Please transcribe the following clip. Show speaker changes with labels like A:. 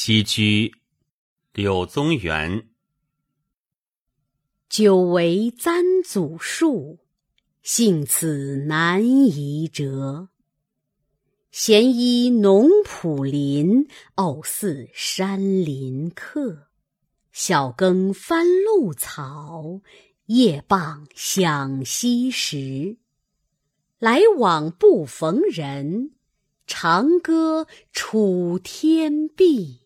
A: 西居柳宗元
B: 久为簪组树，幸此南移谪。闲依农圃林，偶似山林客。晓耕翻露草，夜傍响溪石。来往不逢人，长歌楚天碧。